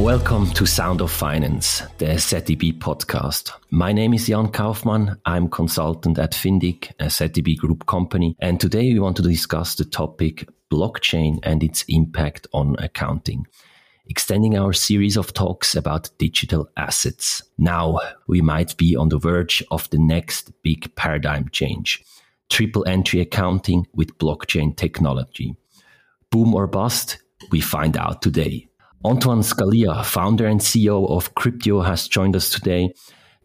Welcome to Sound of Finance, the zeb podcast. My name is Jan Kauffmann. I'm consultant at Findic, a zeb group company. And today we want to discuss the topic blockchain and its impact on accounting extending our series of talks about digital assets. Now we might be on the verge of the next big paradigm change. Triple entry accounting with blockchain technology. Boom or bust? We find out today. Antoine Scalia, founder and CEO of Cryptio, has joined us today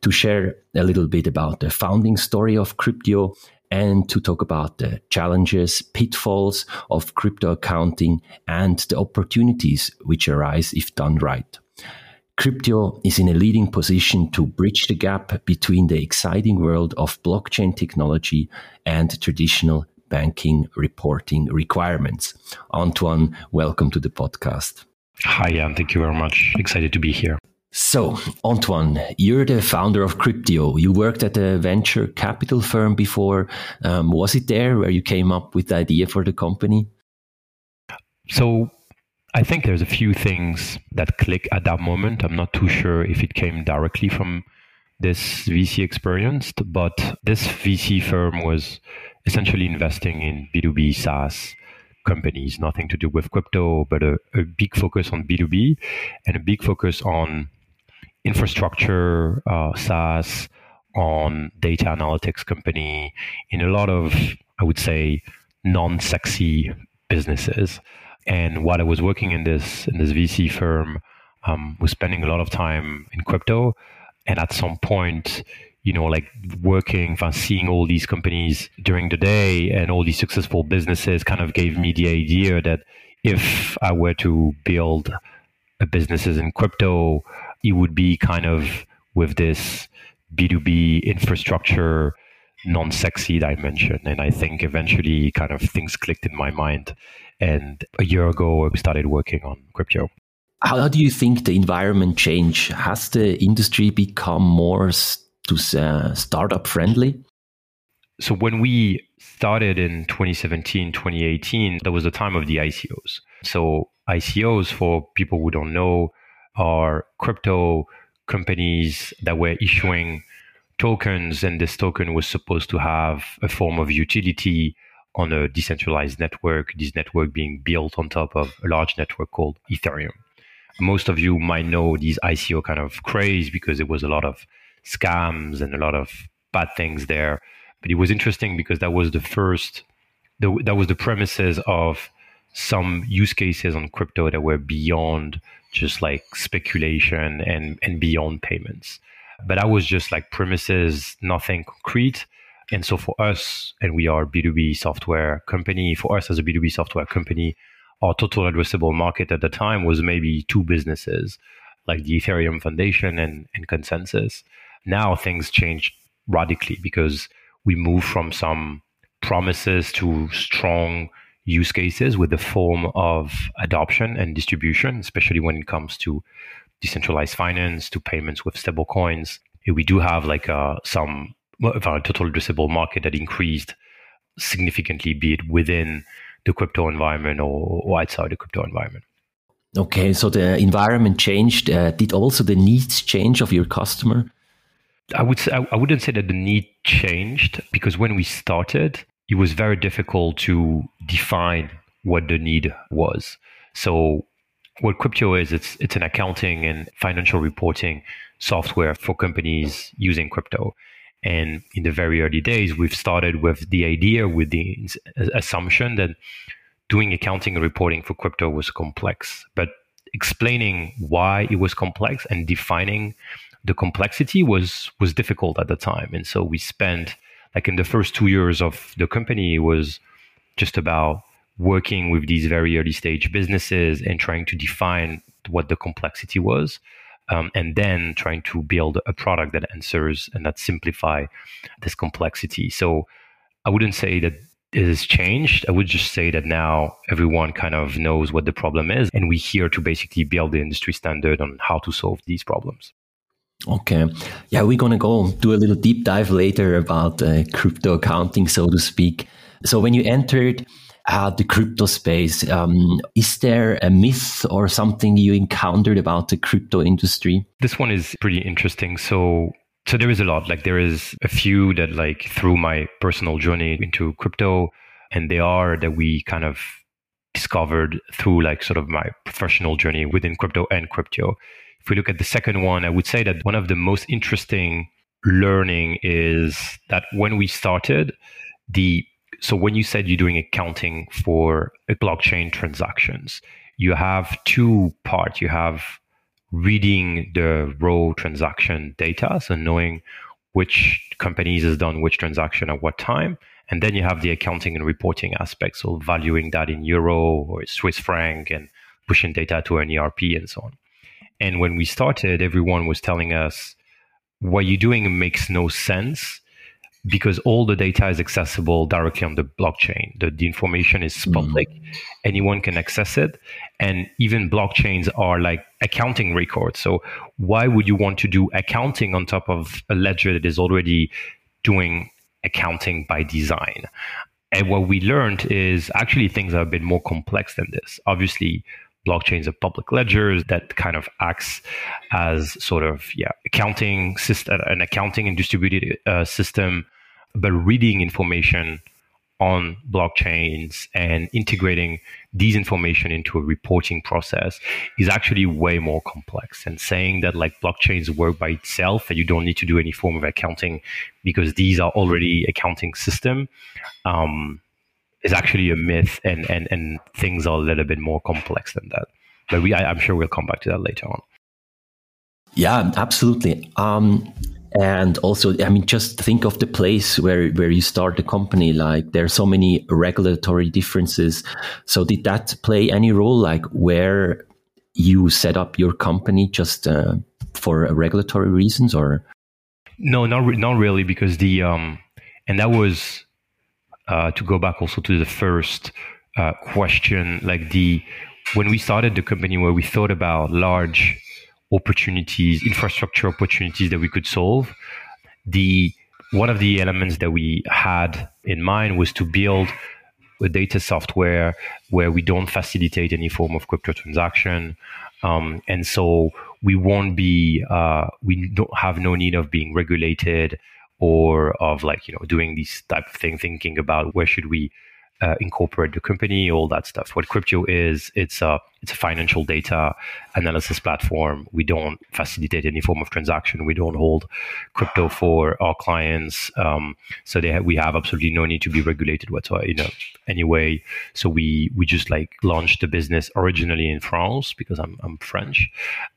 to share a little bit about the founding story of Cryptio and to talk about the challenges, pitfalls of crypto accounting and the opportunities which arise if done right. Cryptio is in a leading position to bridge the gap between the exciting world of blockchain technology and traditional banking reporting requirements. Antoine, welcome to the podcast. Hi, Jan. Thank you very much. Excited to be here. So, Antoine, you're the founder of Cryptio. You worked at a venture capital firm before. Um, was it there where you came up with the idea for the company? So, I think there's a few things that click at that moment. I'm not too sure if it came directly from this VC experience, but this VC firm was essentially investing in B2B SaaS companies, nothing to do with crypto, but a, a big focus on B2B and a big focus on infrastructure, uh, SaaS, on data analytics company, in a lot of, I would say, non-sexy businesses. And while I was working in this in this VC firm, um, was spending a lot of time in crypto, and at some point, you know, like working, seeing all these companies during the day and all these successful businesses, kind of gave me the idea that if I were to build a businesses in crypto, it would be kind of with this B2B infrastructure non-sexy dimension. And I think eventually kind of things clicked in my mind. And a year ago, I started working on crypto. How do you think the environment changed? Has the industry become more to uh, startup friendly? So when we started in 2017, 2018, that was the time of the ICOs. So ICOs, for people who don't know, are crypto companies that were issuing tokens, and this token was supposed to have a form of utility on a decentralized network, this network being built on top of a large network called Ethereum. Most of you might know these ICO kind of craze because there was a lot of scams and a lot of bad things there. But it was interesting because that was the first, the, that was the premises of some use cases on crypto that were beyond just like speculation and, and beyond payments. But that was just like premises, nothing concrete. And so for us, and we are B2B software company, for us as a B2B software company, our total addressable market at the time was maybe two businesses, like the Ethereum Foundation and, and ConsenSys. Now things change radically because we move from some promises to strong use cases with the form of adoption and distribution, especially when it comes to decentralized finance, to payments with stable coins. We do have like uh, some of our total addressable market that increased significantly, be it within the crypto environment or, or outside the crypto environment. Okay, so the environment changed. Uh, did also the needs change of your customer? I would say I wouldn't say that the need changed because when we started, it was very difficult to define what the need was. So what Cryptio is, it's it's an accounting and financial reporting software for companies using crypto. And in the very early days, we've started with the idea, with the assumption that doing accounting and reporting for crypto was complex. But explaining why it was complex and defining the complexity was was difficult at the time. And so we spent like in the first two years of the company was just about working with these very early stage businesses and trying to define what the complexity was um, and then trying to build a product that answers and that simplify this complexity. So i wouldn't say that it has changed. I would just say that now everyone kind of knows what the problem is and we're here to basically build the industry standard on how to solve these problems Okay. Yeah, we're going to go do a little deep dive later about uh, crypto accounting, so to speak. So, when you entered uh, the crypto space. Um, is there a myth or something you encountered about the crypto industry? This one is pretty interesting. So so there is a lot. Like there is a few that like through my personal journey into crypto, and they are that we kind of discovered through like sort of my professional journey within crypto and crypto. If we look at the second one, I would say that one of the most interesting learning is that when we started, the so when you said you're doing accounting for blockchain transactions, you have two parts. You have reading the raw transaction data, so knowing which companies has done which transaction at what time. And then you have the accounting and reporting aspects, so valuing that in euro or Swiss franc and pushing data to an ERP and so on. And when we started, everyone was telling us, what you're doing makes no sense because all the data is accessible directly on the blockchain. The, the information is mm. public, mm. anyone can access it. And even blockchains are like accounting records. So, why would you want to do accounting on top of a ledger that is already doing accounting by design? And what we learned is actually things are a bit more complex than this. Obviously, blockchains of public ledgers that kind of acts as sort of yeah accounting system an accounting and distributed uh, system but reading information on blockchains and integrating these information into a reporting process is actually way more complex. And saying that like blockchains work by itself and you don't need to do any form of accounting because these are already accounting system um, is actually a myth and, and, and things are a little bit more complex than that. But we, I, am sure we'll come back to that later on. Yeah, absolutely. Um, and also, I mean, just think of the place where, where you start the company. Like there are so many regulatory differences. So did that play any role? Like where you set up your company just uh, for regulatory reasons or? No, not, re- not really because the, um, and that was uh, to go back also to the first uh, question, like the when we started the company where we thought about large opportunities, infrastructure opportunities that we could solve, the one of the elements that we had in mind was to build a data software where we don't facilitate any form of crypto transaction. Um, and so we won't be, uh, we don't have no need of being regulated or of like you know doing these type of thing thinking about where should we uh, incorporate the company all that stuff. What crypto is it's a it's a financial data analysis platform. We don't facilitate any form of transaction. We don't hold Cryptio for our clients um, so they we have absolutely no need to be regulated whatsoever you know anyway. So we we just like launched the business originally in france because i'm, I'm french.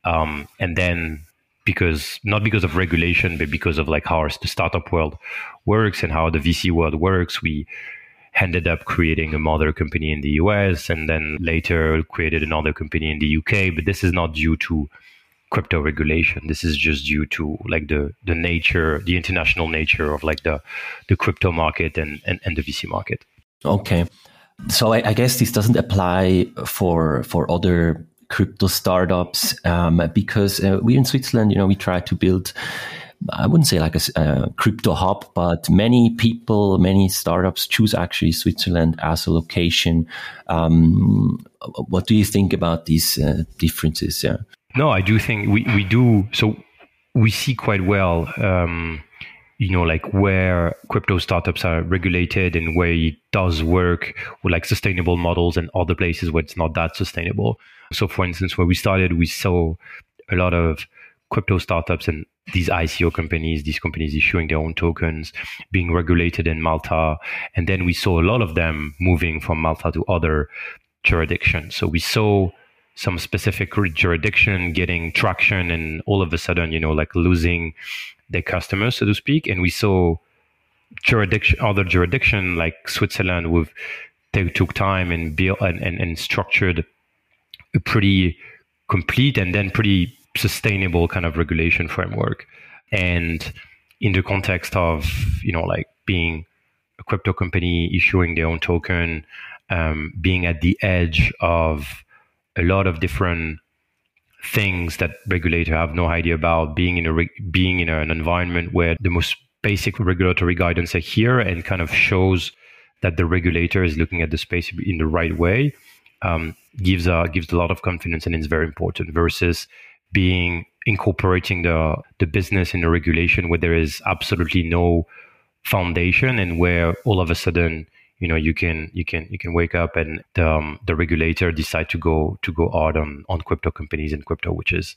Um, and then because not because of regulation, but because of like how the startup world works and how the VC world works. We ended up creating a mother company in the US and then later created another company in the UK. But this is not due to crypto regulation. This is just due to like the the nature, the international nature of like the the crypto market and and, and the VC market. Okay. So I, I guess this doesn't apply for for other crypto startups um, because uh, we in Switzerland, you know, we try to build. I wouldn't say like a, a, crypto hub, but many people, many startups choose actually Switzerland as a location. Um, what do you think about these uh, differences? Yeah. No, I do think we, we do. So we see quite well, um, you know, like where crypto startups are regulated and where it does work with like sustainable models and other places where it's not that sustainable. So, for instance, where we started, we saw a lot of crypto startups and these ICO companies, these companies issuing their own tokens, being regulated in Malta. And then we saw a lot of them moving from Malta to other jurisdictions. So we saw some specific jurisdiction getting traction and all of a sudden, you know, like losing their customers, so to speak. And we saw jurisdiction, other jurisdiction like Switzerland with they took time and built and, and, and structured a pretty complete and then pretty sustainable kind of regulation framework. And in the context of, you know, like being a crypto company issuing their own token, um, being at the edge of a lot of different things that regulators have no idea about, being in a re- being in an environment where the most basic regulatory guidance are here and kind of shows that the regulator is looking at the space in the right way um, gives a gives a lot of confidence and it's very important versus being incorporating the the business in the regulation where there is absolutely no foundation and where all of a sudden you know you can you can you can wake up and the, um, the regulator decide to go to go hard on on crypto companies and crypto which is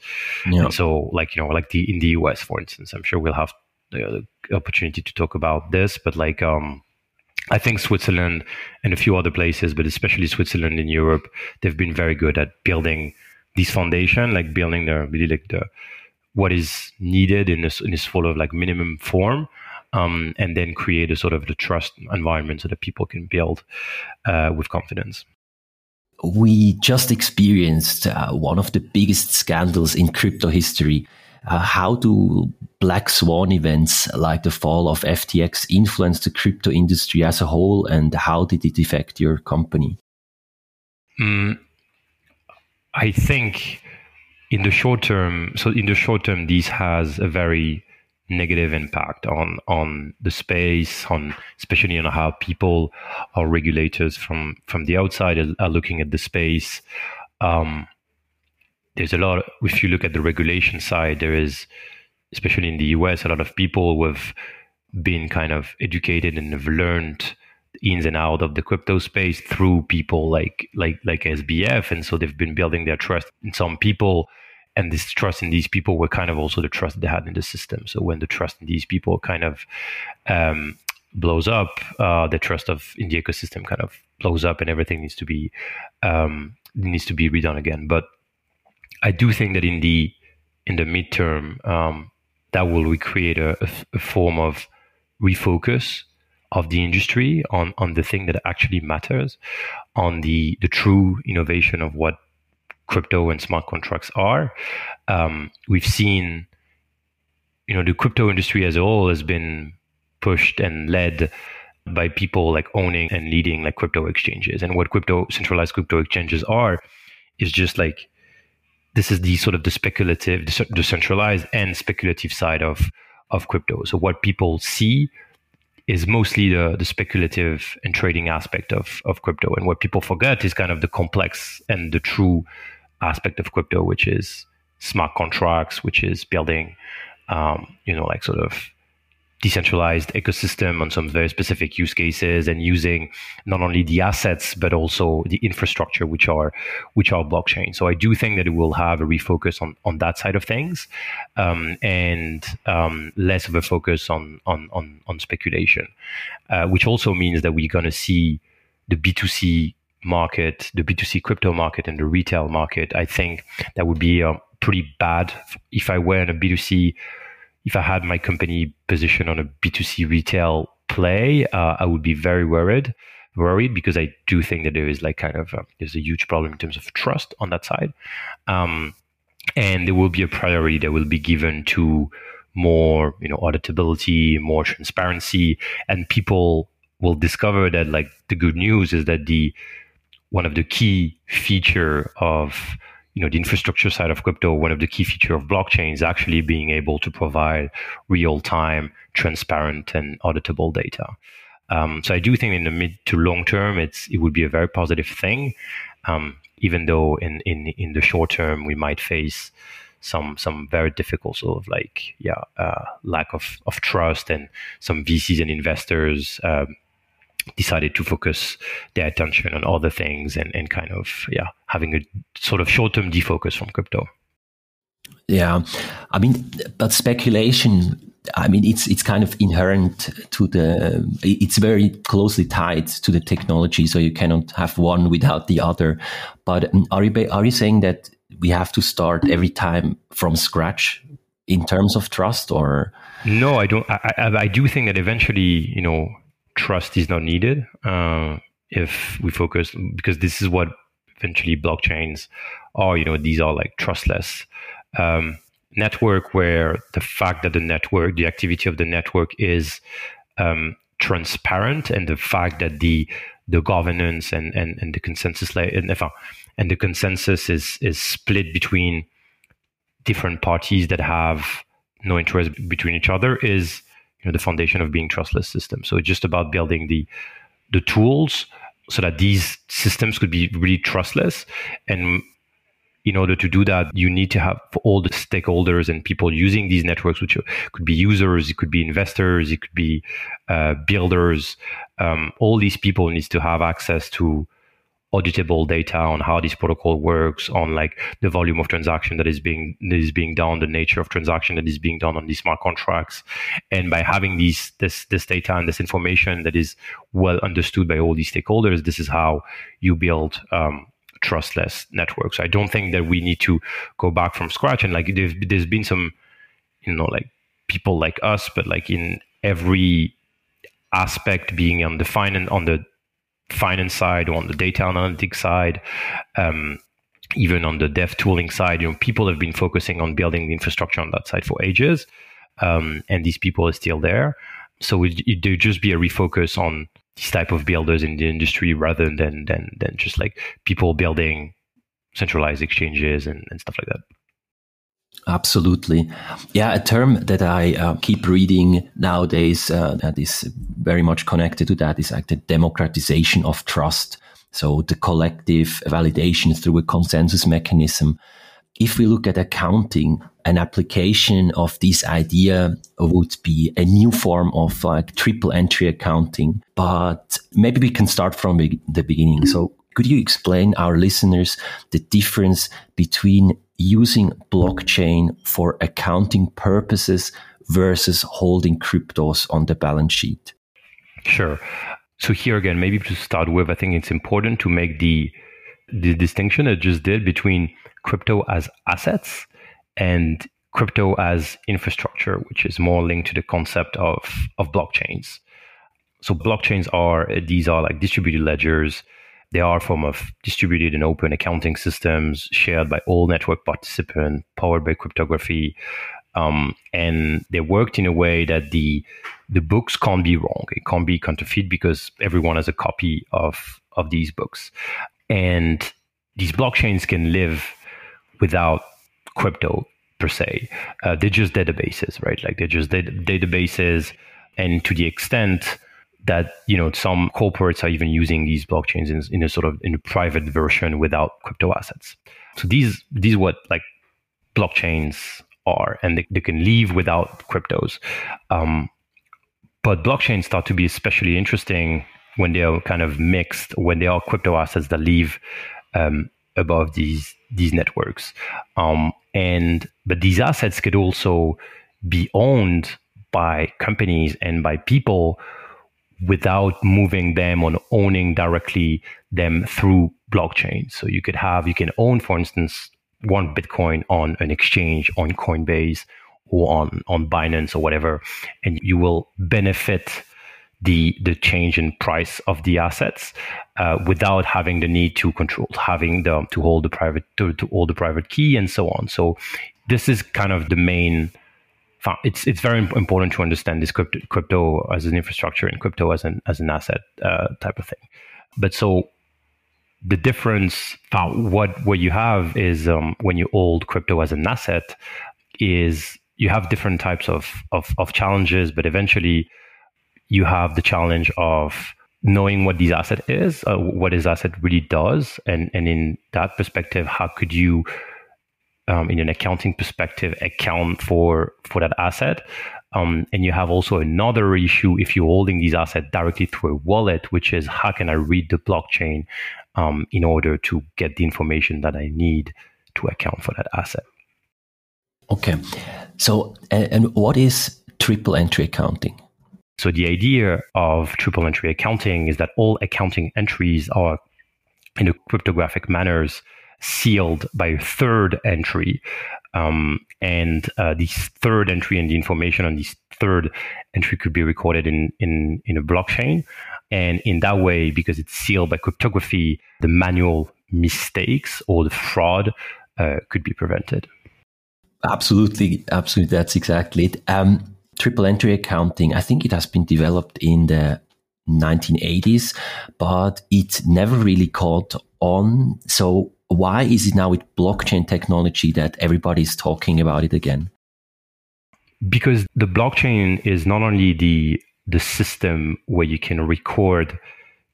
yeah. so like you know like the in the us for instance i'm sure we'll have the opportunity to talk about this but like um I think Switzerland and a few other places, but especially Switzerland in Europe, they've been very good at building this foundation, like building the really like the what is needed in this in this sort of like minimum form, um, and then create a sort of the trust environment so that people can build uh, with confidence. We just experienced uh, one of the biggest scandals in crypto history. Uh, how do black swan events like the fall of FTX influence the crypto industry as a whole, and how did it affect your company? Mm, I think in the short term, so in the short term, this has a very negative impact on on the space, on especially on how people or regulators from from the outside are, looking at the space. Um, there's a lot. If you look at the regulation side, there is, especially in the US, a lot of people who have been kind of educated and have learned ins and out of the crypto space through people like like like SBF, and so they've been building their trust in some people and this trust in these people were kind of also the trust they had in the system. So when the trust in these people kind of um, blows up, uh, the trust of in the ecosystem kind of blows up, and everything needs to be um, needs to be redone again. But I do think that in the in the midterm, um, that will recreate a, a, form of refocus of the industry on on the thing that actually matters, on the the true innovation of what crypto and smart contracts are. Um, we've seen, you know, the crypto industry as a whole has been pushed and led by people like owning and leading like crypto exchanges. And what crypto centralized crypto exchanges are is just like this is the sort of the speculative, the decentralized and speculative side of of crypto. So what people see is mostly the, the speculative and trading aspect of, of crypto. And what people forget is kind of the complex and the true aspect of crypto, which is smart contracts, which is building, um, you know, like sort of decentralized ecosystem on some very specific use cases and using not only the assets but also the infrastructure which are which are blockchain. So i do think that it will have a refocus on on that side of things um, and um, less of a focus on on on, on speculation uh, which also means that we're going to see the b2c market, the B2C crypto market and the retail market, I think that would be pretty bad if I were in a B2C, if I had my company position on a B2C retail play, uh, I would be very worried, worried because I do think that there is like kind of, uh, there's a huge problem in terms of trust on that side. Um, and there will be a priority that will be given to more, you know, auditability, more transparency, and people will discover that like the good news is that the one of the key feature of you know the infrastructure side of crypto one of the key feature of blockchain is actually being able to provide real-time transparent and auditable data. Um, so i do think in the mid to long term it's it would be a very positive thing. Um, even though in, in in the short term we might face some some very difficult sort of like yeah uh, lack of, of trust and some VCs and investors um, decided to focus their attention on other things and, and kind of yeah having a sort of short-term defocus from crypto. Yeah. I mean but speculation i mean it's it's kind of inherent to the it's very closely tied to the technology so you cannot have one without the other. But um, are you are you saying that we have to start every time from scratch in terms of trust or? No i don't i, I, I do think that eventually you know trust is not needed uh, if we focus because this is what eventually blockchains are. You know, these are like trustless um, network where the fact that the network, the activity of the network is um, transparent, and the fact that the the governance and and, and the consensus and, and the consensus is is split between different parties that have no interest between each other is you know the foundation of being trustless systems. So it's just about building the the tools so that these systems could be really trustless and in order to do that, you need to have all the stakeholders and people using these networks, which could be users, it could be investors, it could be uh, builders. Um, all these people needs to have access to auditable data on how this protocol works, on like the volume of transaction that is being that is being done, the nature of transaction that is being done on these smart contracts, and by having these this this data and this information that is well understood by all these stakeholders, this is how you build um, trustless networks. I don't think that we need to go back from scratch. And like there's, there's been some, you know, like people like us, but like in every aspect being on the finance on the finance side or on the data analytics side, um, even on the dev tooling side, you know, people have been focusing on building the infrastructure on that side for ages. Um, and these people are still there. So it, it, there just be a refocus on these type of builders in the industry rather than than than just like people building centralized exchanges and, and stuff like that. Absolutely. Yeah, a term that I uh, keep reading nowadays uh, that is very much connected to that is like the democratization of trust. So the collective validation through a consensus mechanism if we look at accounting, an application of this idea would be a new form of like triple entry accounting. But maybe we can start from the beginning. So could you explain our listeners the difference between using blockchain for accounting purposes versus holding cryptos on the balance sheet? Sure. So here again, maybe to start with, I think it's important to make the the distinction I just did between crypto as assets and crypto as infrastructure, which is more linked to the concept of, of blockchains. So blockchains are these are like distributed ledgers. They are a form of distributed and open accounting systems shared by all network participants, powered by cryptography. Um, and they worked in a way that the the books can't be wrong. It can't be counterfeit because everyone has a copy of of these books. And these blockchains can live without crypto per se. Uh, they're just databases, right? Like they're just databases, and to the extent that you know some corporates are even using these blockchains in, in a sort of in a private version without crypto assets. So these these what like blockchains are, and they, they can leave without cryptos. Um, but blockchains start to be especially interesting when they are kind of mixed, when they are crypto assets that leave um, above these these networks. Um, and but these assets could also be owned by companies and by people without moving them or owning directly them through blockchain. So you could have you can own, for instance, one Bitcoin on an exchange on Coinbase or on on Binance or whatever, and you will benefit the the change in price of the assets uh, without having the need to control having the to hold the private to, to hold the private key and so on so this is kind of the main it's it's very important to understand this crypto, crypto as an infrastructure and crypto as an as an asset uh, type of thing. But so the difference what what you have is um, when you hold crypto as an asset is you have different types of, of, of challenges but eventually you have the challenge of knowing what this asset is, uh, what this asset really does, and and in that perspective, how could you, um, in an accounting perspective, account for for that asset? Um, and you have also another issue if you're holding these assets directly through a wallet, which is how can I read the blockchain um, in order to get the information that I need to account for that asset. Okay, so and, and what is triple entry accounting? So the idea of triple entry accounting is that all accounting entries are in a cryptographic manners sealed by a third entry. Um, and uh, this third entry and the information on this third entry could be recorded in, in, in a blockchain. And in that way, because it's sealed by cryptography, the manual mistakes or the fraud uh, could be prevented. Absolutely, absolutely. That's exactly it. Um, triple entry accounting, I think it has been developed in the 1980s, but it never really caught on. So why is it now with blockchain technology that everybody is talking about it again? Because the blockchain is not only the the system where you can record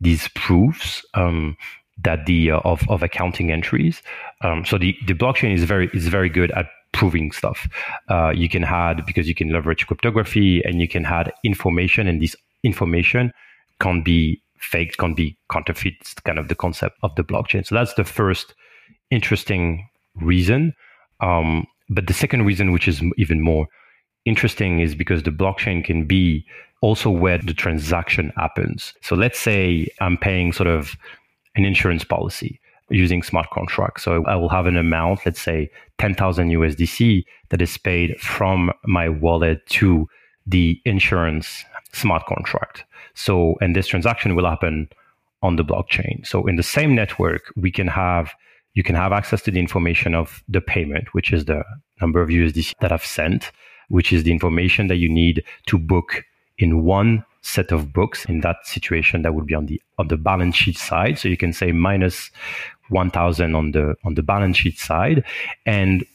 these proofs um, that the uh, of, of accounting entries. Um, so the, the blockchain is very is very good at proving stuff. Uh, you can add because you can leverage cryptography and you can add information, and this information can be faked, can be counterfeit. It's kind of the concept of the blockchain. So that's the first interesting reason. Um, but the second reason, which is even more interesting, is because the blockchain can be also where the transaction happens. So let's say I'm paying sort of an insurance policy using smart contracts. So I will have an amount, let's say 10,000 USDC that is paid from my wallet to the insurance smart contract. So, and this transaction will happen on the blockchain. So in the same network, we can have you can have access to the information of the payment, which is the number of USDC that I've sent, which is the information that you need to book in one set of books. In that situation, that would be on the on the balance sheet side. So you can say minus 1000 on the on the balance sheet side and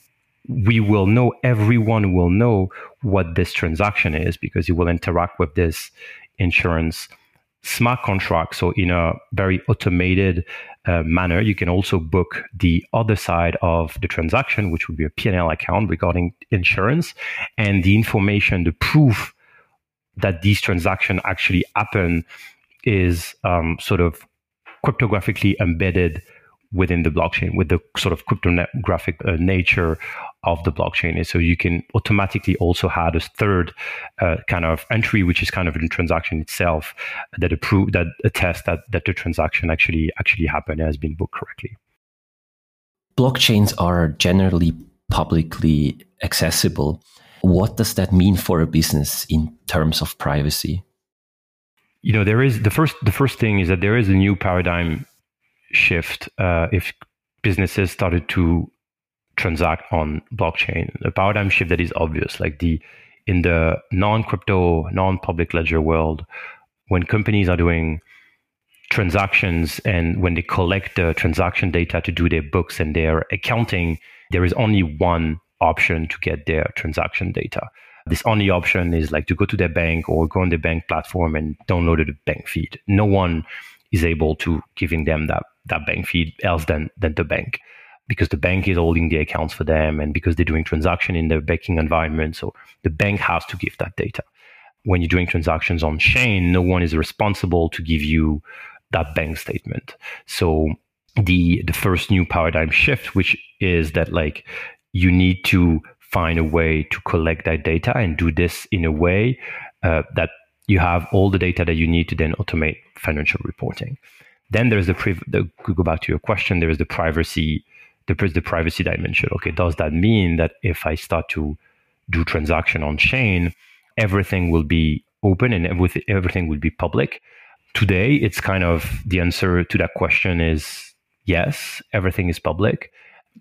we will know everyone will know what this transaction is because you will interact with this insurance smart contract. So in a very automated uh, manner, you can also book the other side of the transaction, which would be a P&L account regarding insurance and the information, the proof that these transactions actually happen is um, sort of cryptographically embedded within the blockchain with the sort of cryptographic uh, nature of the blockchain is. So you can automatically also add a third uh, kind of entry which is kind of the transaction itself that approve that attests that that the transaction actually actually happened and has been booked correctly. Blockchains are generally publicly accessible. What does that mean for a business in terms of privacy? You know there is the first the first thing is that there is a new paradigm shift uh, if businesses started to transact on blockchain. A paradigm shift that is obvious, like the in the non-crypto, non-public ledger world, when companies are doing transactions and when they collect the transaction data to do their books and their accounting, there is only one option to get their transaction data. This only option is like to go to their bank or go on the bank platform and download the bank feed. No one is able to giving them that that bank feed else than than the bank. Because the bank is holding the accounts for them and because they're doing transaction in their banking environment so the bank has to give that data. When you're doing transactions on chain no one is responsible to give you that bank statement. So the the first new paradigm shift which is that like you need to find a way to collect that data and do this in a way uh, that you have all the data that you need to then automate financial reporting then there's the, the go back to your question. There is the privacy, the, the privacy dimension. Okay, does that mean that if I start to do transaction on chain, everything will be open and everything will be public? Today, it's kind of the answer to that question is yes, everything is public.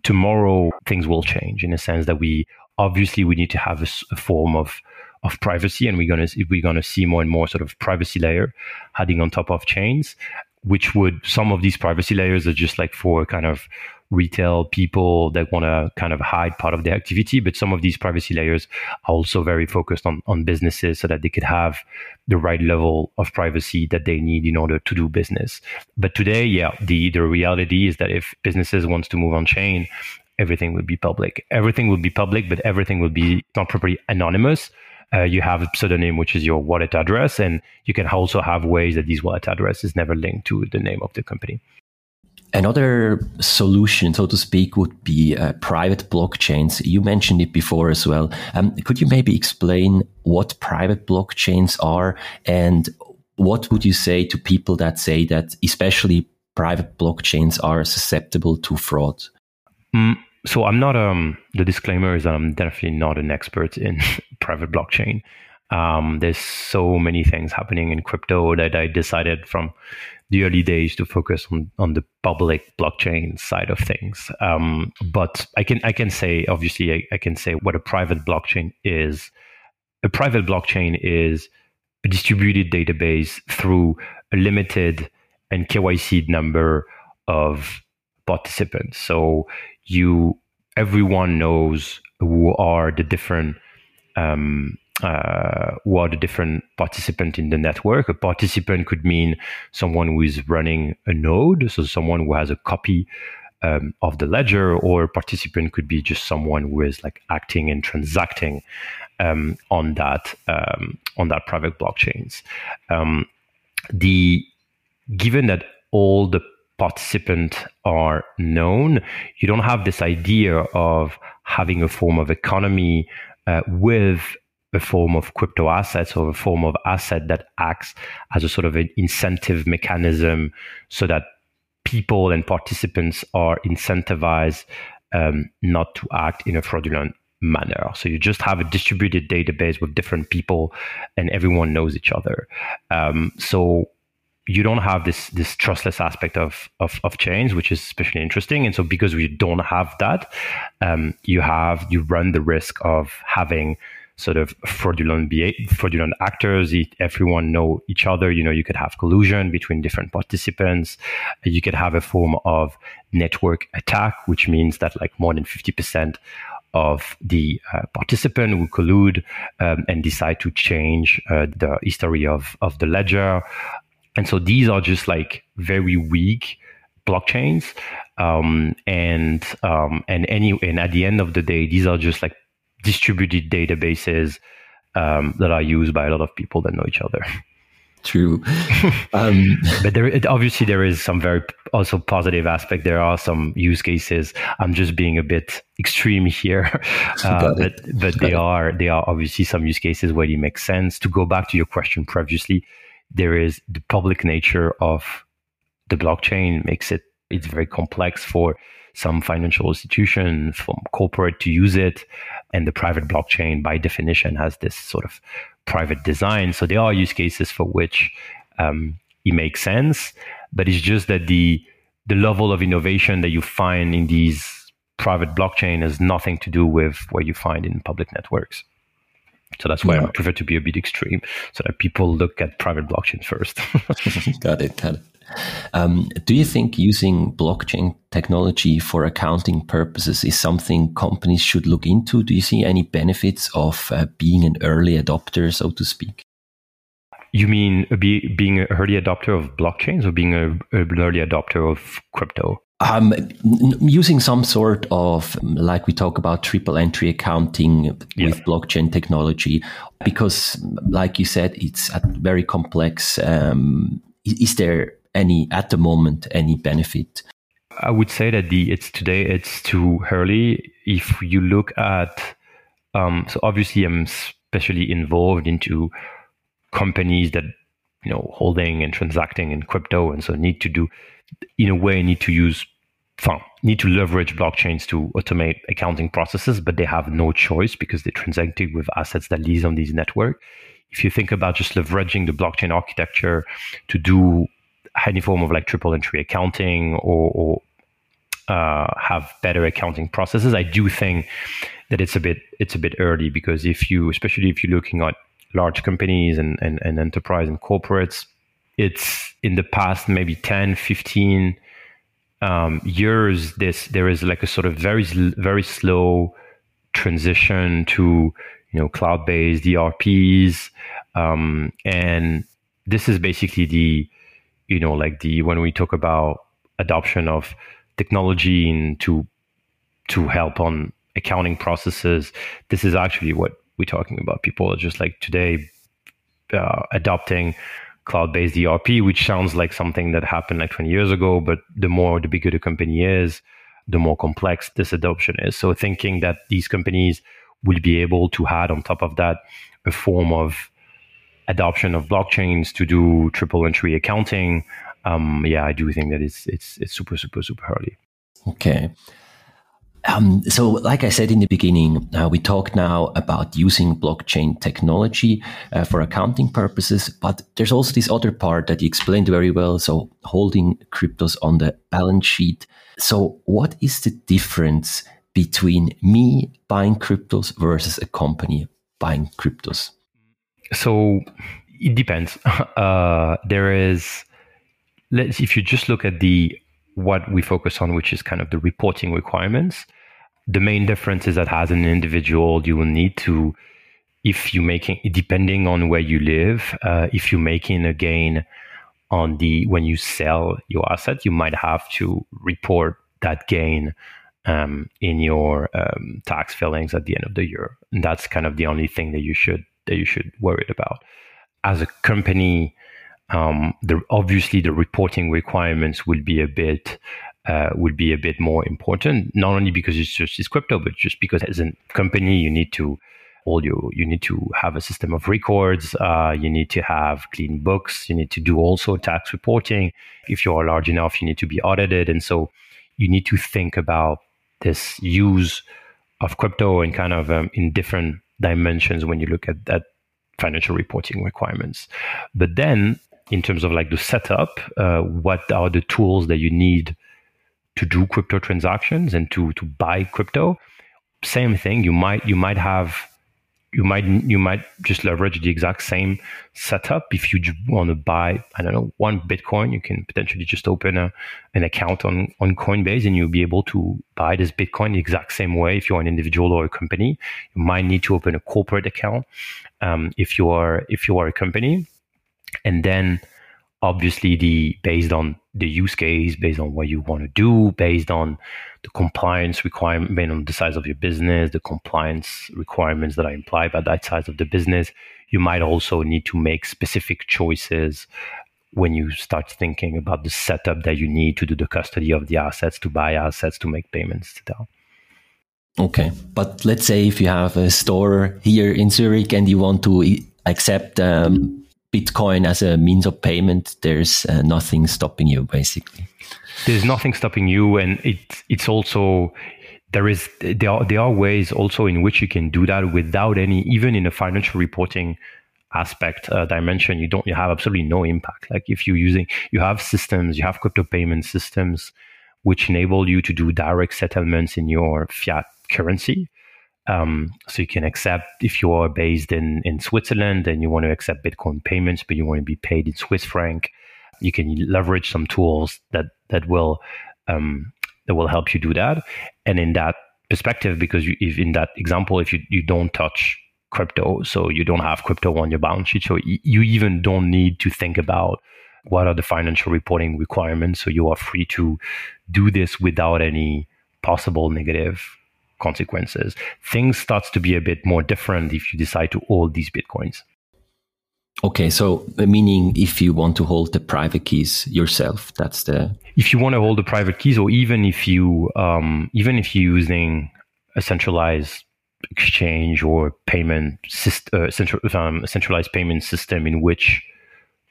Tomorrow, things will change in a sense that we obviously we need to have a, a form of of privacy, and we're gonna we're gonna see more and more sort of privacy layer adding on top of chains which would some of these privacy layers are just like for kind of retail people that want to kind of hide part of their activity but some of these privacy layers are also very focused on, on businesses so that they could have the right level of privacy that they need in order to do business. But today yeah the the reality is that if businesses wants to move on chain everything will be public. Everything will be public but everything will be not properly anonymous uh, you have a pseudonym, which is your wallet address, and you can also have ways that this wallet address is never linked to the name of the company. Another solution, so to speak, would be uh, private blockchains. You mentioned it before as well. Um, could you maybe explain what private blockchains are and what would you say to people that say that especially private blockchains are susceptible to fraud? Mm, so I'm not um the disclaimer is that I'm definitely not an expert in private blockchain. Um, there's so many things happening in crypto that I decided from the early days to focus on, on the public blockchain side of things. Um, but I can I can say obviously I, I can say what a private blockchain is. A private blockchain is a distributed database through a limited and KYC number of participants. So you everyone knows who are the different um, uh, who are the different participants in the network. A participant could mean someone who is running a node, so someone who has a copy um, of the ledger, or a participant could be just someone who is like acting and transacting um, on that um, on that private blockchains. Um, the given that all the participants are known, you don't have this idea of having a form of economy uh, with a form of crypto assets or a form of asset that acts as a sort of an incentive mechanism so that people and participants are incentivized um, not to act in a fraudulent manner. So you just have a distributed database with different people and everyone knows each other. Um, so you don't have this this trustless aspect of, of of change, which is especially interesting. And so because we don't have that, um, you have you run the risk of having sort of fraudulent fraudulent actors. Everyone know each other. You know, you could have collusion between different participants. You could have a form of network attack, which means that like more than fifty percent of the uh, participant will collude um, and decide to change uh, the history of, of the ledger. And so these are just like very weak blockchains. Um, and um, and any and at the end of the day, these are just like distributed databases um, that are used by a lot of people that know each other. True, um, but there obviously there is some very also positive aspect. There are some use cases. I'm just being a bit extreme here, uh, but but they are they are obviously some use cases where it makes sense. To go back to your question previously, there is the public nature of the blockchain makes it it's very complex for some financial institution from corporate to use it. And the private blockchain by definition has this sort of private design. So there are use cases for which um, it makes sense. But it's just that the the level of innovation that you find in these private blockchain has nothing to do with what you find in public networks so that's why yeah. I prefer to be a bit extreme, so that people look at private blockchain first. got it. Got it. Um, do you think using blockchain technology for accounting purposes is something companies should look into? Do you see any benefits of uh, being an early adopter, so to speak? You mean be, being an early adopter of blockchains or being an early adopter of crypto? Um, using some sort of, like we talk about triple entry accounting yeah. with blockchain technology, because, like you said, it's very complex. Um, is there any, at the moment, any benefit? I would say that the it's today it's too early. If you look at, um, so obviously I'm especially involved into companies that you know holding and transacting in crypto, and so need to do in a way need to use need to leverage blockchains to automate accounting processes, but they have no choice because they're transacting with assets that live on these network. If you think about just leveraging the blockchain architecture to do any form of like triple entry accounting or, or uh, have better accounting processes, I do think that it's a bit it's a bit early because if you, especially if you're looking at large companies and, and, and enterprise and corporates, it's in the past maybe 10, 15 um, years, this there is like a sort of very very slow transition to you know cloud-based ERPs, um, and this is basically the you know like the when we talk about adoption of technology and to to help on accounting processes, this is actually what we're talking about. People are just like today uh, adopting cloud-based ERP, which sounds like something that happened like 20 years ago, but the more the bigger the company is, the more complex this adoption is. So thinking that these companies will be able to add on top of that a form of adoption of blockchains to do triple entry accounting, um, yeah, I do think that it's it's it's super super super early. Okay. Um, so, like I said in the beginning, uh, we talked now about using blockchain technology uh, for accounting purposes, but there's also this other part that you explained very well. So, holding cryptos on the balance sheet. So, what is the difference between me buying cryptos versus a company buying cryptos? So, it depends. Uh, there is, let's if you just look at the what we focus on, which is kind of the reporting requirements. The main difference is that as an individual, you will need to if you're making, depending on where you live, uh, if you're making a gain on the when you sell your asset, you might have to report that gain um, in your um, tax fillings at the end of the year. And that's kind of the only thing that you should that you should worry about. As a company, um, the, obviously the reporting requirements will be a bit uh, would be a bit more important. Not only because it's just it's crypto, but just because as a company you need to all you you need to have a system of records. Uh, you need to have clean books. You need to do also tax reporting. If you are large enough, you need to be audited, and so you need to think about this use of crypto and kind of um, in different dimensions when you look at that financial reporting requirements. But then, in terms of like the setup, uh, what are the tools that you need to do crypto transactions and to to buy crypto? Same thing. You might you might have you might you might just leverage the exact same setup if you want to buy i don't know one bitcoin you can potentially just open a, an account on on coinbase and you'll be able to buy this bitcoin the exact same way if you're an individual or a company you might need to open a corporate account um, if you are if you are a company and then obviously the based on the use case based on what you want to do based on the compliance requirement on the size of your business the compliance requirements that are implied by that size of the business you might also need to make specific choices when you start thinking about the setup that you need to do the custody of the assets to buy assets to make payments to them okay. But let's say if you have a store here in zurich and you want to accept um, Bitcoin as a means of payment, there's uh, nothing stopping you, basically. There's nothing stopping you, and it's it's also there is there are there are ways also in which you can do that without any even in a financial reporting aspect uh, dimension you don't you have absolutely no impact like if you're using you have systems you have crypto payment systems which enable you to do direct settlements in your fiat currency um, so you can accept if you are based in, in Switzerland and you want to accept Bitcoin payments, but you want to be paid in Swiss franc, you can leverage some tools that that will um, that will help you do that. And in that perspective, because you, if in that example, if you, you don't touch crypto, so you don't have crypto on your balance sheet, so you even don't need to think about what are the financial reporting requirements. So you are free to do this without any possible negative consequences. Things starts to be a bit more different if you decide to hold these bitcoins. Okay, so uh, meaning if you want to hold the private keys yourself, that's the. If you want to hold the private keys, or even if you, um, even if you're using a centralized exchange or payment system, uh, central, um, centralized payment system in which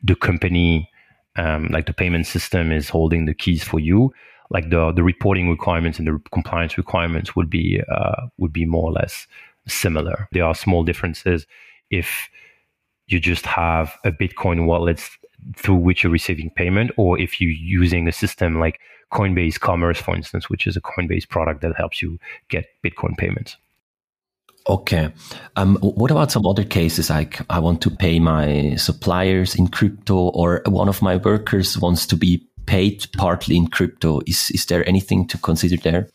the company, um, like the payment system, is holding the keys for you, like the the reporting requirements and the compliance requirements would be uh, would be more or less similar. There are small differences if you just have a Bitcoin wallet through which you're receiving payment, or if you're using a system like Coinbase Commerce, for instance, which is a Coinbase product that helps you get Bitcoin payments. Okay. Um, what about some other cases like I want to pay my suppliers in crypto or one of my workers wants to be paid partly in crypto. Is is there anything to consider there?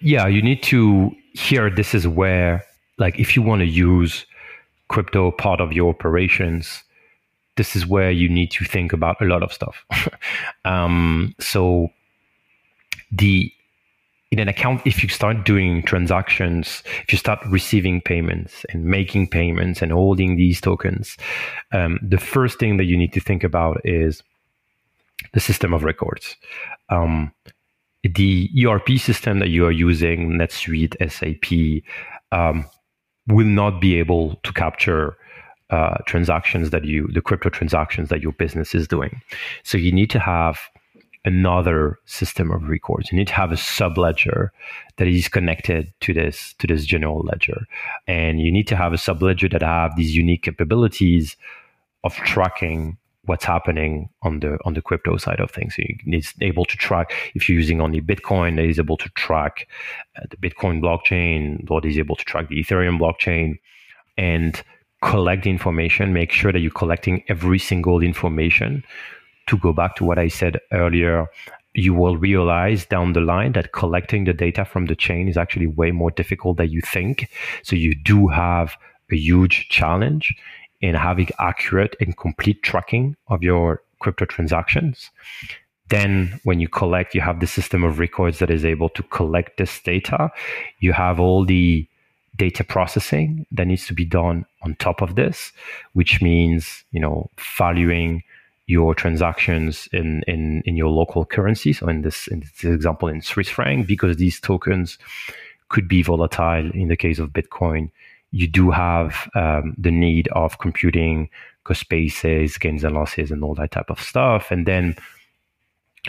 Yeah, you need to here this is where like if you want to use crypto part of your operations, this is where you need to think about a lot of stuff. um, so the in an account, if you start doing transactions, if you start receiving payments and making payments and holding these tokens, um, the first thing that you need to think about is the system of records. Um, the ERP system that you are using, NetSuite, SAP, um, will not be able to capture uh, transactions that you, the crypto transactions that your business is doing. So you need to have another system of records. You need to have a subledger that is connected to this to this general ledger, and you need to have a subledger that have these unique capabilities of tracking what's happening on the on the crypto side of things. It's able to track if you're using only Bitcoin, it is able to track uh, the Bitcoin blockchain, it is able to track the Ethereum blockchain, and collect the information. Make sure that you're collecting every single information. To go back to what I said earlier, you will realize down the line that collecting the data from the chain is actually way more difficult than you think. So you do have a huge challenge in having accurate and complete tracking of your crypto transactions. Then, when you collect, you have the system of records that is able to collect this data. You have all the data processing that needs to be done on top of this, which means, you know, valuing your transactions in, in, in your local currency. So in this, in this example, in Swiss franc, because these tokens could be volatile in the case of Bitcoin, you do have um, the need of computing cost bases, gains and losses, and all that type of stuff. And then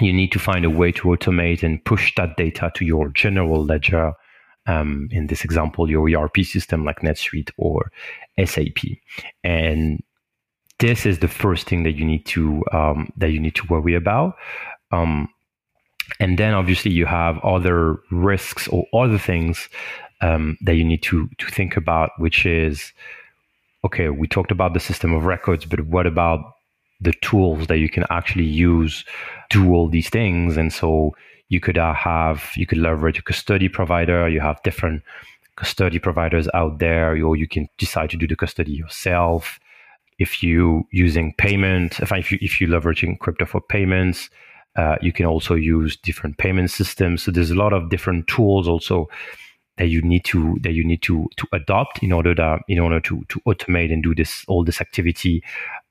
you need to find a way to automate and push that data to your general ledger. Um, in this example, your ERP system like NetSuite or SAP. And this is the first thing that you need to um, that you need to worry about. Um, and then obviously you have other risks or other things um, that you need to to think about, which is okay. We talked about the system of records, but what about the tools that you can actually use to do all these things? And so you could uh, have you could leverage a custody provider. You have different custody providers out there, or you can decide to do the custody yourself if you using payment, if you if you leveraging crypto for payments, uh, you can also use different payment systems. So there's a lot of different tools also that you need to that you need to to adopt in order to in order to to automate and do this all this activity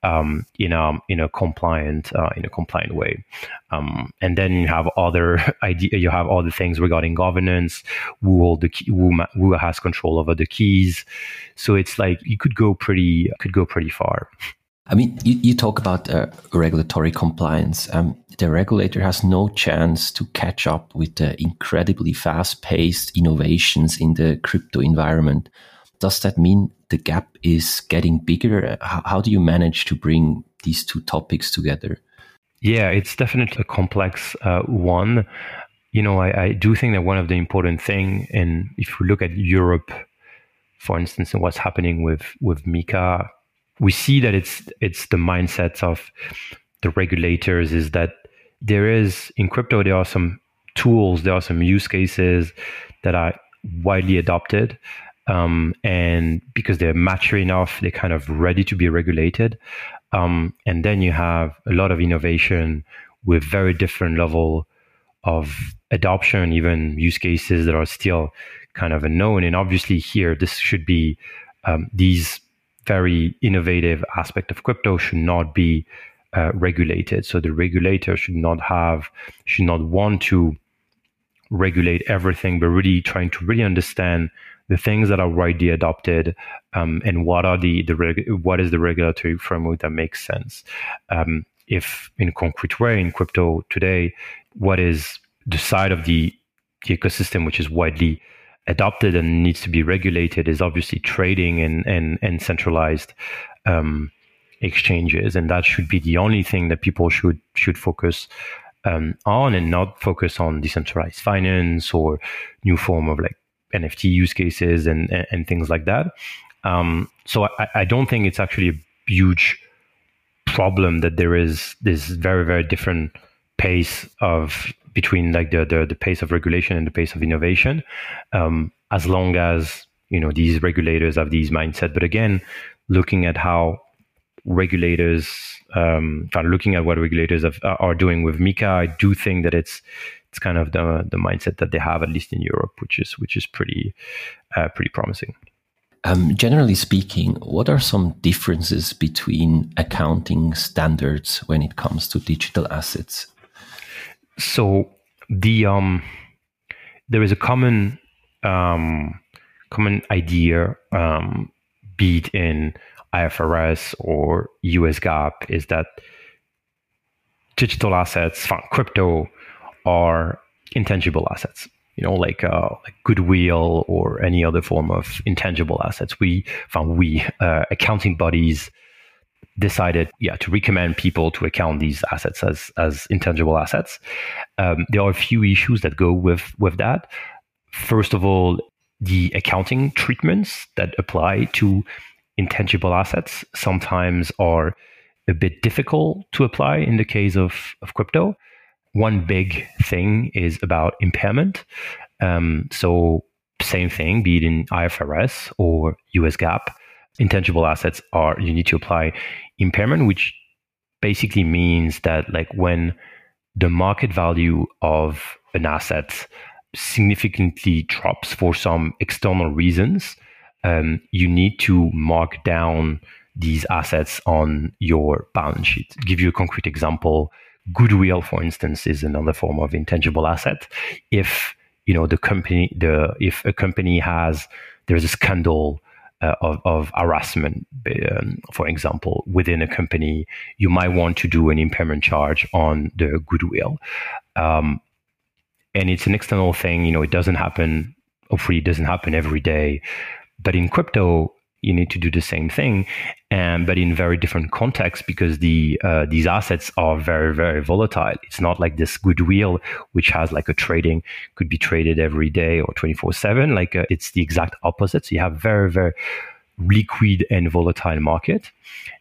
um, in a in a compliant uh, in a compliant way. Um, and then you have other idea you have other things regarding governance, who hold the key, who, who has control over the keys. So it's like you could go pretty could go pretty far. I mean, you, you talk about uh, regulatory compliance. Um, the regulator has no chance to catch up with the incredibly fast paced innovations in the crypto environment. Does that mean the gap is getting bigger? How, how do you manage to bring these two topics together? Yeah, it's definitely a complex uh, one. You know, I, I, do think that one of the important thing, and if we look at Europe, for instance, and what's happening with with MiCA, we see that it's it's the mindsets of the regulators is that there is in crypto there are some tools there are some use cases that are widely adopted um, and because they're mature enough they're kind of ready to be regulated um, and then you have a lot of innovation with very different level of adoption even use cases that are still kind of unknown. And obviously here this should be um, these very innovative aspect of crypto should not be uh, regulated. So the regulator should not have, should not want to regulate everything, but really trying to really understand the things that are widely adopted um, and what are the the reg- what is the regulatory framework that makes sense. Um, if in concrete way in crypto today, what is the side of the, the ecosystem which is widely adopted and needs to be regulated is obviously trading and and, and centralized um, exchanges, and that should be the only thing that people should should focus um, on, and not focus on decentralized finance or new form of like NFT use cases and and, and things like that. Um, so I, I don't think it's actually a huge problem that there is this very very different pace of between like the, the, the pace of regulation and the pace of innovation, um, as long as you know these regulators have these mindset. But again, looking at how regulators, um, looking at what regulators have, are doing with MiCA, I do think that it's it's kind of the the mindset that they have at least in Europe, which is which is pretty uh, pretty promising. Um, generally speaking, what are some differences between accounting standards when it comes to digital assets? So the um there is a common um common idea um be it in IFRS or US GAAP is that digital assets, crypto, are intangible assets. You know, like uh, like goodwill or any other form of intangible assets. We found we uh, accounting bodies decided yeah to recommend people to account these assets as as intangible assets. Um, there are a few issues that go with with that. First of all the accounting treatments that apply to intangible assets sometimes are a bit difficult to apply in the case of, of crypto. One big thing is about impairment. Um, so same thing be it in ifrs or us GAAP intangible assets are you need to apply impairment, which basically means that like when the market value of an asset significantly drops for some external reasons, um, you need to mark down these assets on your balance sheet. Give you a concrete example, goodwill, for instance, is another form of intangible asset. If you know the company, the if a company has there's a scandal uh, of, of harassment, um, for example, within a company, you might want to do an impairment charge on the goodwill. Um, and it's an external thing, you know, it doesn't happen, hopefully, it doesn't happen every day. But in crypto, you need to do the same thing, and but in very different contexts because the uh, these assets are very very volatile. It's not like this goodwill which has like a trading could be traded every day or twenty four seven. Like uh, it's the exact opposite. So you have very very liquid and volatile market,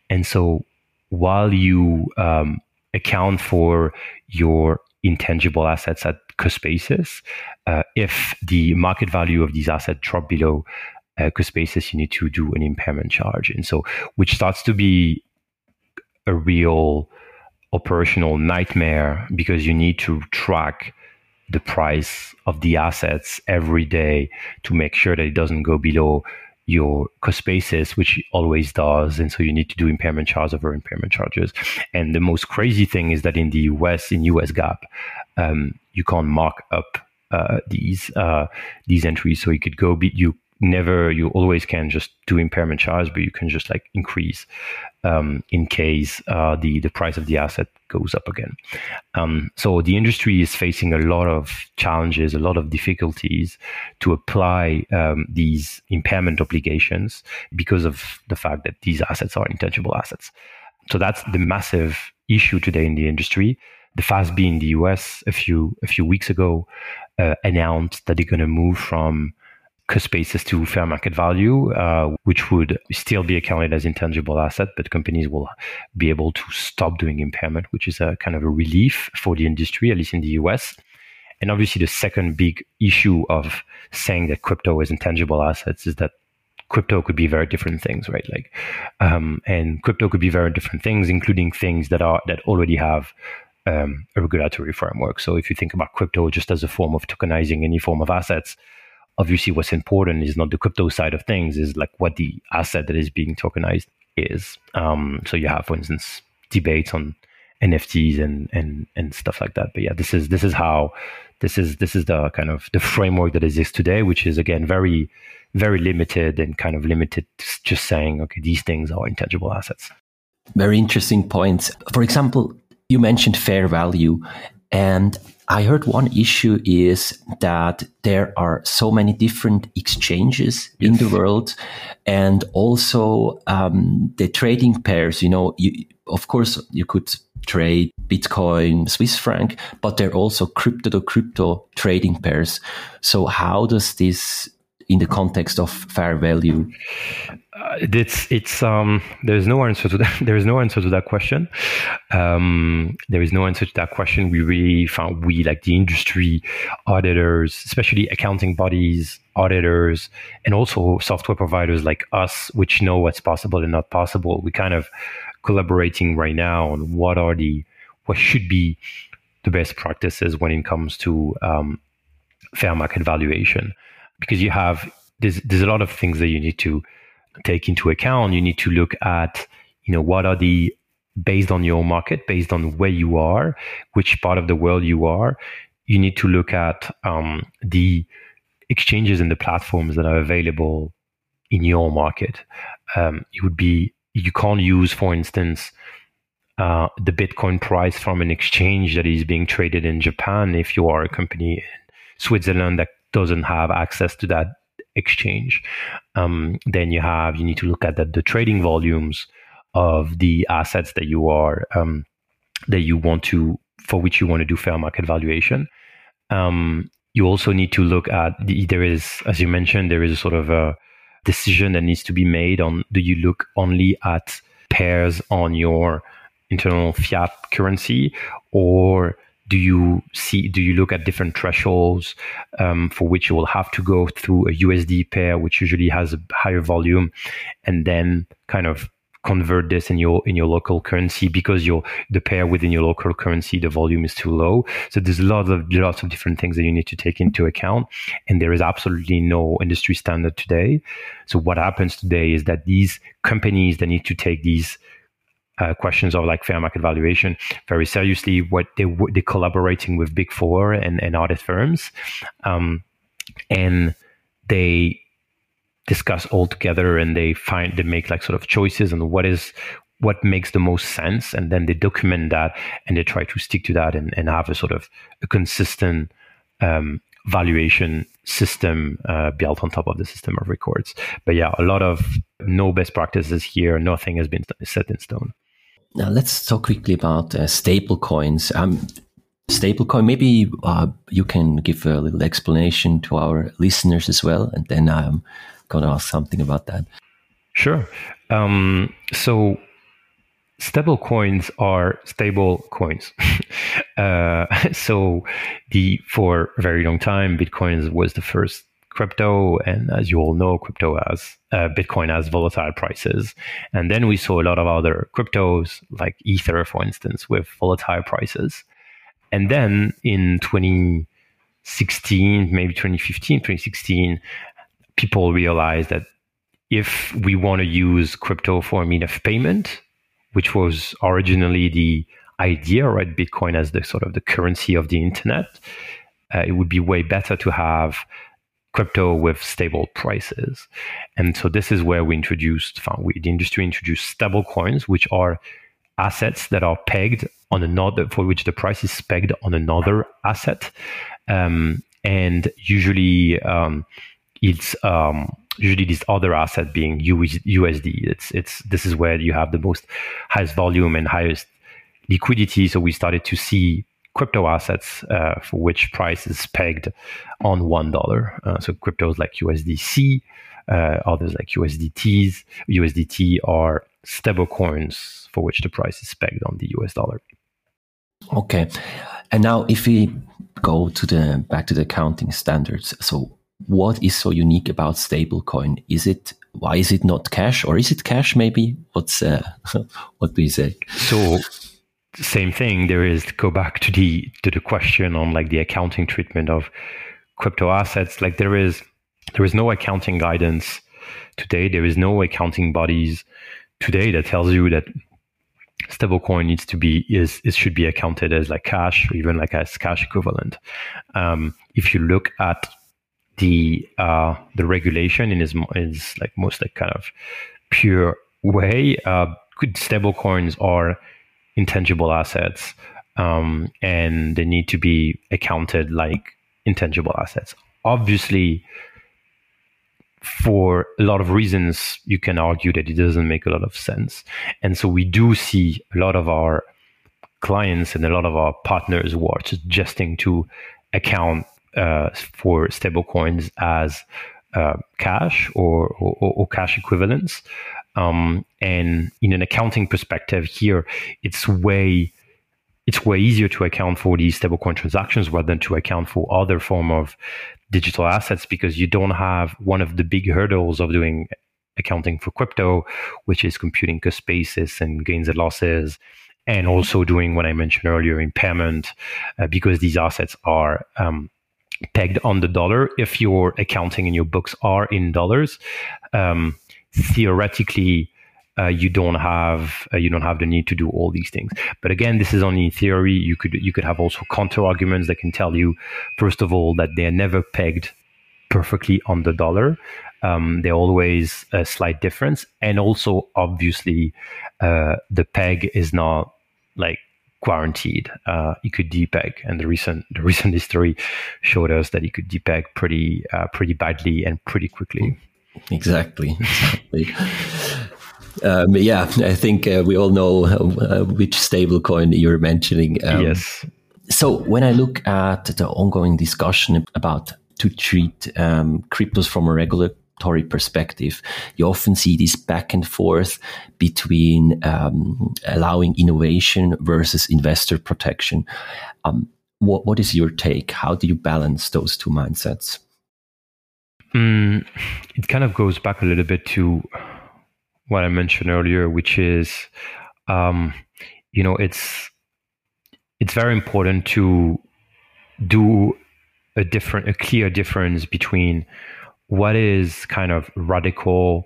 and so while you um, account for your intangible assets at cost basis, uh, if the market value of these assets drop below uh, basis, you need to do an impairment charge. And so, which starts to be a real operational nightmare because you need to track the price of the assets every day to make sure that it doesn't go below your cost basis, which always does. And so you need to do impairment charges over impairment charges. And the most crazy thing is that in the US, in US GAAP, um, you can't mark up uh, these uh, these entries. So you could go be you never you always can just do impairment charge but you can just like increase um, in case uh, the the price of the asset goes up again. Um, so the industry is facing a lot of challenges a lot of difficulties to apply um, these impairment obligations because of the fact that these assets are intangible assets. So that's the massive issue today in the industry. The FASB in the US a few a few weeks ago uh, announced that they're going to move from cost basis to fair market value, uh, which would still be accounted as intangible asset, but companies will be able to stop doing impairment, which is a kind of a relief for the industry, at least in the US. And obviously, the second big issue of saying that crypto is intangible assets is that crypto could be very different things, right? Like, um, and crypto could be very different things, including things that are that already have um, a regulatory framework. So, if you think about crypto just as a form of tokenizing any form of assets, obviously what's important is not the crypto side of things is like what the asset that is being tokenized is. Um, so you have for instance debates on nfts and and and stuff like that. But yeah this is this is how this is this is the kind of the framework that exists today which is again very very limited and kind of limited just saying okay these things are intangible assets. Very interesting points for example you mentioned fair value and I heard one issue is that there are so many different exchanges yes. in the world, and also um, the trading pairs. You know, you, of course, you could trade Bitcoin, Swiss franc, but there are also crypto to crypto trading pairs. So, how does this in the context of fair value? Uh, it's it's um there's no answer to that there is no answer to that question. Um there is no answer to that question. We really found we like the industry auditors especially accounting bodies auditors and also software providers like us which know what's possible and not possible. We kind of collaborating right now on what are the what should be the best practices when it comes to um, fair market valuation because you have there's there's a lot of things that you need to take into account. You need to look at you know what are the based on your market, based on where you are, which part of the world you are. You need to look at um, the exchanges and the platforms that are available in your market. Um, it would be you can't use, for instance, uh, the Bitcoin price from an exchange that is being traded in Japan if you are a company in Switzerland that doesn't have access to that exchange. Um, then you have you need to look at the, the trading volumes of the assets that you are um, that you want to for which you want to do fair market valuation. Um, you also need to look at the, there is as you mentioned there is a sort of a decision that needs to be made on do you look only at pairs on your internal fiat currency or do you see do you look at different thresholds um, for which you will have to go through a usd pair which usually has a higher volume and then kind of convert this in your in your local currency? Because your the pair within your local currency the volume is too low. So there's lots of lots of different things that you need to take into account and there is absolutely no industry standard today. So what happens today is that these companies that need to take these uh, questions of like fair market valuation. Very seriously what they they're collaborating with big four and, and audit firms um, and they discuss all together and they find they make like sort of choices on what is what makes the most sense and then they document that and they try to stick to that and, and have a sort of a consistent um, valuation system uh, built on top of the system of records. But yeah a lot of no best practices here. Nothing has been set in stone now let's talk quickly about uh, stable coins um, stablecoin. Maybe uh, you can give a little explanation to our listeners as well, and then I'm going to ask something about that. Sure. Um, so stable coins are stable coins. uh, so the for a very long time, Bitcoin was the first crypto, and as you all know, crypto has uh, Bitcoin has volatile prices, and then we saw a lot of other cryptos like Ether, for instance, with volatile prices, and then in 2016, maybe 2015, 2016, people realized that if we want to use crypto for a mean of payment, which was originally the idea, right? Bitcoin as the sort of the currency of the internet, uh, it would be way better to have crypto with stable prices. And so this is where we introduced, we, the industry introduced stable coins, which are assets that are pegged on another, for which the price is pegged on another asset. Um, and usually, um, it's um, usually this other asset being USD. It's it's this is where you have the most highest volume and highest liquidity. So we started to see crypto assets uh, for which price is pegged on one dollar. Uh, so cryptos like USDC, uh, others like USDTs. USDT are stable coins for which the price is pegged on the US dollar. Okay, and now if we go to the back to the accounting standards, so what is so unique about stablecoin? Is it why is it not cash or is it cash? Maybe what's uh, what do you say? So same thing. There is go back to the to the question on like the accounting treatment of crypto assets. Like there is there is no accounting guidance today. There is no accounting bodies today that tells you that stablecoin needs to be is it should be accounted as like cash or even like as cash equivalent. Um, if you look at the uh, the regulation in its, is like most like kind of pure way. Uh, stable coins are intangible assets, um, and they need to be accounted like intangible assets. Obviously, for a lot of reasons, you can argue that it doesn't make a lot of sense, and so we do see a lot of our clients and a lot of our partners who are suggesting to account uh, for stablecoins as uh, cash or, or, or, cash equivalents. Um, and in an accounting perspective, here it's way it's way easier to account for these stablecoin transactions rather than to account for other form of digital assets because you don't have one of the big hurdles of doing accounting for crypto, which is computing cost basis and gains and losses, and also doing what I mentioned earlier, impairment, uh, because these assets are um, pegged on the dollar. If your accounting and your books are in dollars, um, theoretically, uh, you don't have uh, you don't have the need to do all these things. But again, this is only in theory. You could you could have also counter arguments that can tell you, first of all, that they're never pegged perfectly on the dollar. Um, they're always a slight difference, and also obviously, uh, the peg is not like guaranteed. Uh, he could depeg, and the recent the recent history showed us that he could depeg pretty uh, pretty badly and pretty quickly. Exactly. Exactly. um, yeah, I think uh, we all know uh, which stablecoin you're mentioning. Um, yes. So when I look at the ongoing discussion about to treat um, cryptos from a regulatory perspective, you often see this back and forth between um, allowing innovation versus investor protection. Um, what, what is your take? How do you balance those two mindsets? Mm, it kind of goes back a little bit to what I mentioned earlier, which is, um, you know, it's it's very important to do a different, a clear difference between what is kind of radical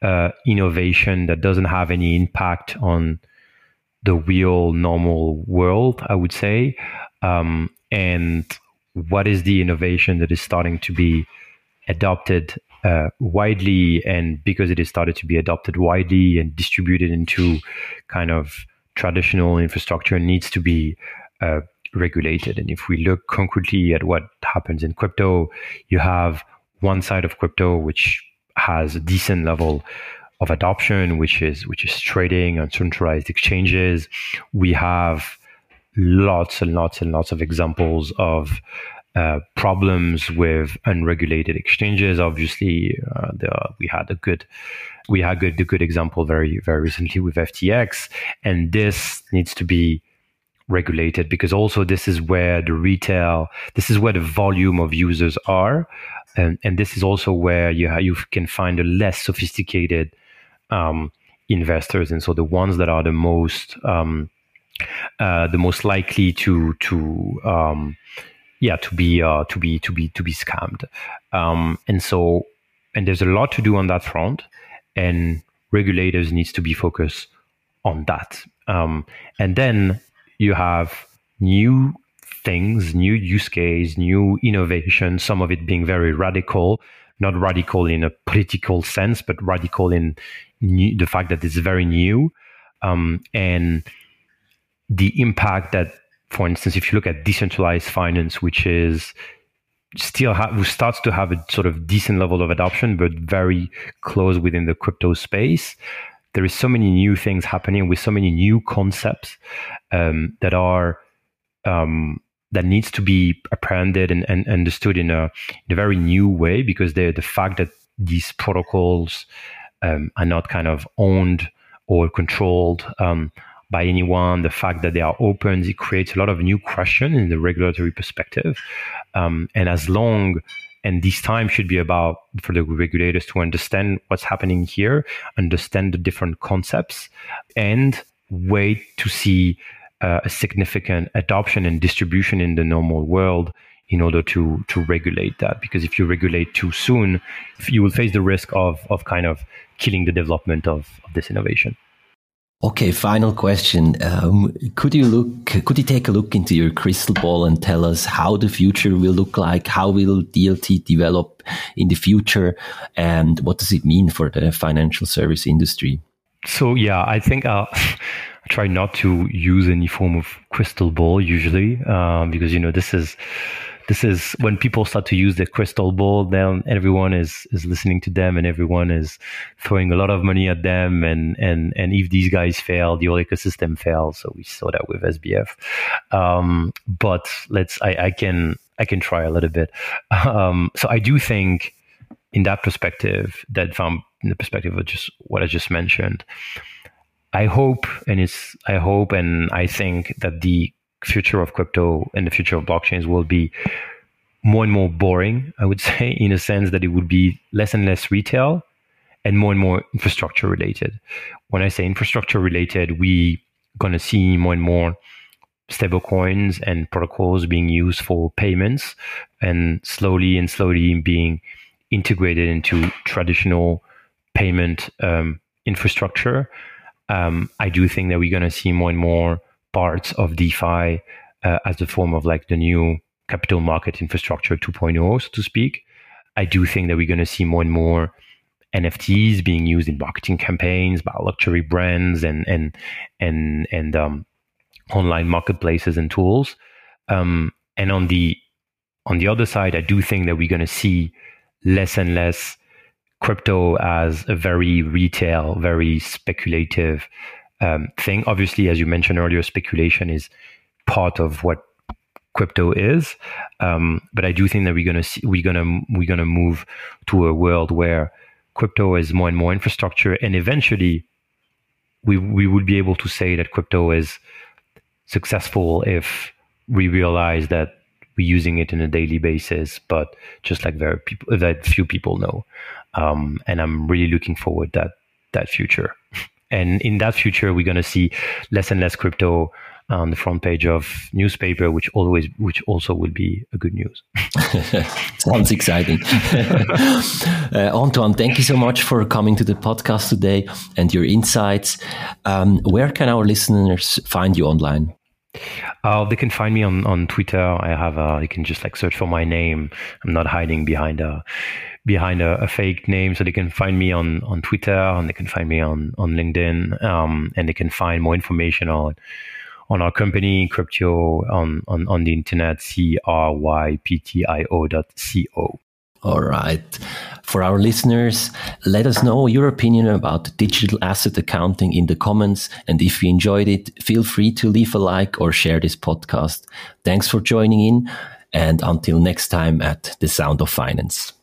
uh, innovation that doesn't have any impact on the real normal world, I would say, um, and what is the innovation that is starting to be adopted uh, widely, and because it has started to be adopted widely and distributed into kind of traditional infrastructure, needs to be uh, regulated. And if we look concretely at what happens in crypto, you have one side of crypto which has a decent level of adoption, which is which is trading on centralized exchanges. We have lots and lots and lots of examples of uh, problems with unregulated exchanges. Obviously, uh, the, we had a good we had good, a good example very very recently with FTX, and this needs to be regulated because also this is where the retail this is where the volume of users are and, and this is also where you ha- you can find the less sophisticated um, investors and so the ones that are the most um, uh, the most likely to to um, yeah to be uh, to be to be to be scammed um, and so and there's a lot to do on that front and regulators needs to be focused on that um, and then you have new things, new use case, new innovation, some of it being very radical, not radical in a political sense, but radical in new, the fact that it's very new. Um, and the impact that, for instance, if you look at decentralized finance, which is still have, starts to have a sort of decent level of adoption, but very close within the crypto space there is so many new things happening with so many new concepts um, that are um, that needs to be apprehended and, and understood in a, in a very new way because the the fact that these protocols um, are not kind of owned or controlled um, by anyone, the fact that they are open, it creates a lot of new questions in the regulatory perspective. Um, and as long and this time should be about for the regulators to understand what's happening here, understand the different concepts, and wait to see uh, a significant adoption and distribution in the normal world in order to to regulate that because if you regulate too soon you will face the risk of of kind of killing the development of, of this innovation Okay, final question. Um, could you look, could you take a look into your crystal ball and tell us how the future will look like? How will DLT develop in the future? And what does it mean for the financial service industry? So, yeah, I think I'll, I try not to use any form of crystal ball usually, um, because, you know, this is, this is when people start to use the crystal ball then everyone is is listening to them and everyone is throwing a lot of money at them. And and and if these guys fail the whole ecosystem fails. So we saw that with sbf um, but let's I, I can i can try a little bit. Um, so i do think in that perspective that from the perspective of just what i just mentioned i hope and it's i hope and i think that the future of crypto and the future of blockchains will be more and more boring, I would say, in a sense that it would be less and less retail and more and more infrastructure related. When I say infrastructure related, we gonna see more and more stablecoins and protocols being used for payments and slowly and slowly being integrated into traditional payment um, infrastructure. Um, I do think that we're going to see more and more parts of DeFi uh, as a form of like the new capital market infrastructure 2.0, so to speak. I do think that we're going to see more and more NFTs being used in marketing campaigns by luxury brands and and and and um, online marketplaces and tools. Um, and on the on the other side, I do think that we're going to see less and less crypto as a very retail, very speculative um, thing. Obviously, as you mentioned earlier, speculation is part of what crypto is. Um, but I do think that we're gonna see, we're gonna we're gonna move to a world where crypto is more and more infrastructure, and eventually, we we will be able to say that crypto is successful if we realize that we're using it on a daily basis, but just like very people that few people know. Um, and I'm really looking forward that that future. And in that future, we're going to see less and less crypto on the front page of newspaper, which always, which also will be a good news. Sounds exciting. uh, Antoine, thank you so much for coming to the podcast today and your insights. Um, where can our listeners find you online? Uh, they can find me on, on Twitter. I have a, you can just like search for my name. I'm not hiding behind a behind a, a, fake name, so they can find me on on Twitter and they can find me on on LinkedIn, um, and they can find more information on on our company Cryptio on on, on the internet c r y p t i o dot c o. All right. For our listeners, let us know your opinion about digital asset accounting in the comments. And if you enjoyed it, feel free to leave a like or share this podcast. Thanks for joining in. And until next time at The Sound of Finance.